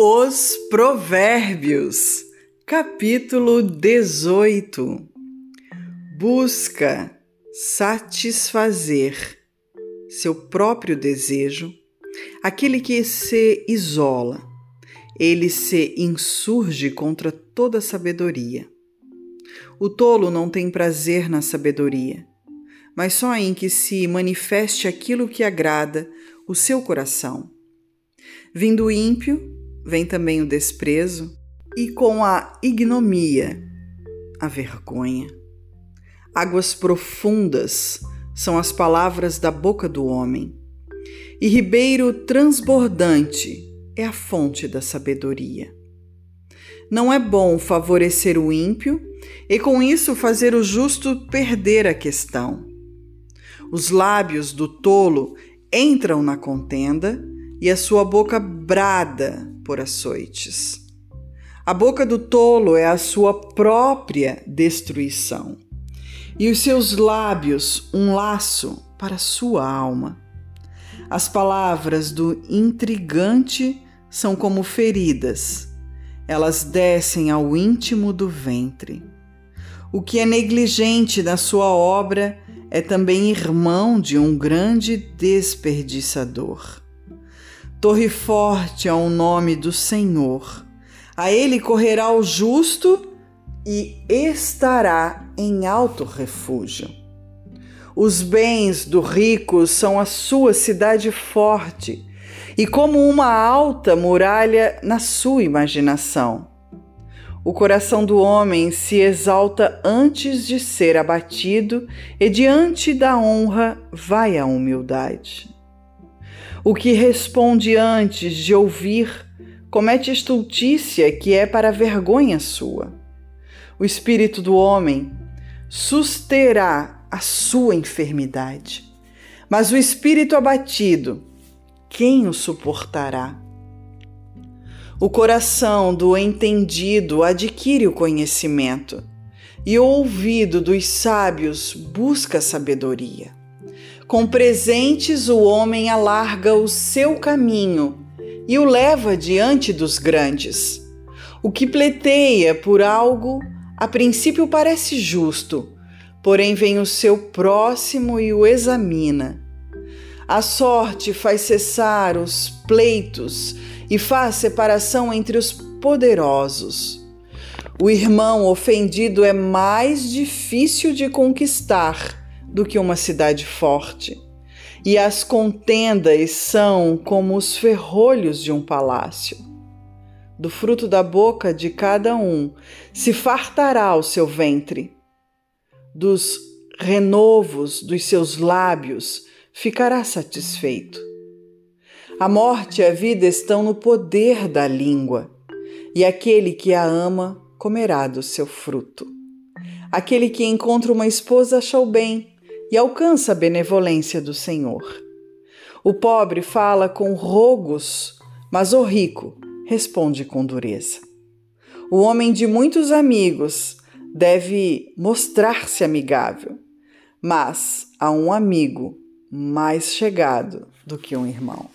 Os Provérbios, capítulo 18. Busca satisfazer seu próprio desejo, aquele que se isola, ele se insurge contra toda sabedoria. O tolo não tem prazer na sabedoria, mas só em que se manifeste aquilo que agrada o seu coração. Vindo ímpio, vem também o desprezo e com a ignomia, a vergonha. Águas profundas são as palavras da boca do homem, e ribeiro transbordante é a fonte da sabedoria. Não é bom favorecer o ímpio e com isso fazer o justo perder a questão. Os lábios do tolo entram na contenda e a sua boca brada por açoites. A boca do tolo é a sua própria destruição, e os seus lábios um laço para sua alma. As palavras do intrigante são como feridas, elas descem ao íntimo do ventre. O que é negligente na sua obra é também irmão de um grande desperdiçador. Torre forte é o nome do Senhor. A ele correrá o justo e estará em alto refúgio. Os bens do rico são a sua cidade forte e como uma alta muralha na sua imaginação. O coração do homem se exalta antes de ser abatido, e diante da honra vai a humildade. O que responde antes de ouvir comete estultícia que é para vergonha sua. O espírito do homem susterá a sua enfermidade, mas o espírito abatido, quem o suportará? O coração do entendido adquire o conhecimento, e o ouvido dos sábios busca sabedoria. Com presentes, o homem alarga o seu caminho e o leva diante dos grandes. O que pleiteia por algo, a princípio parece justo, porém vem o seu próximo e o examina. A sorte faz cessar os pleitos e faz separação entre os poderosos. O irmão ofendido é mais difícil de conquistar do que uma cidade forte. E as contendas são como os ferrolhos de um palácio. Do fruto da boca de cada um se fartará o seu ventre. Dos renovos dos seus lábios ficará satisfeito. A morte e a vida estão no poder da língua, e aquele que a ama comerá do seu fruto. Aquele que encontra uma esposa achou bem e alcança a benevolência do Senhor. O pobre fala com rogos, mas o rico responde com dureza. O homem de muitos amigos deve mostrar-se amigável, mas a um amigo mais chegado do que um irmão.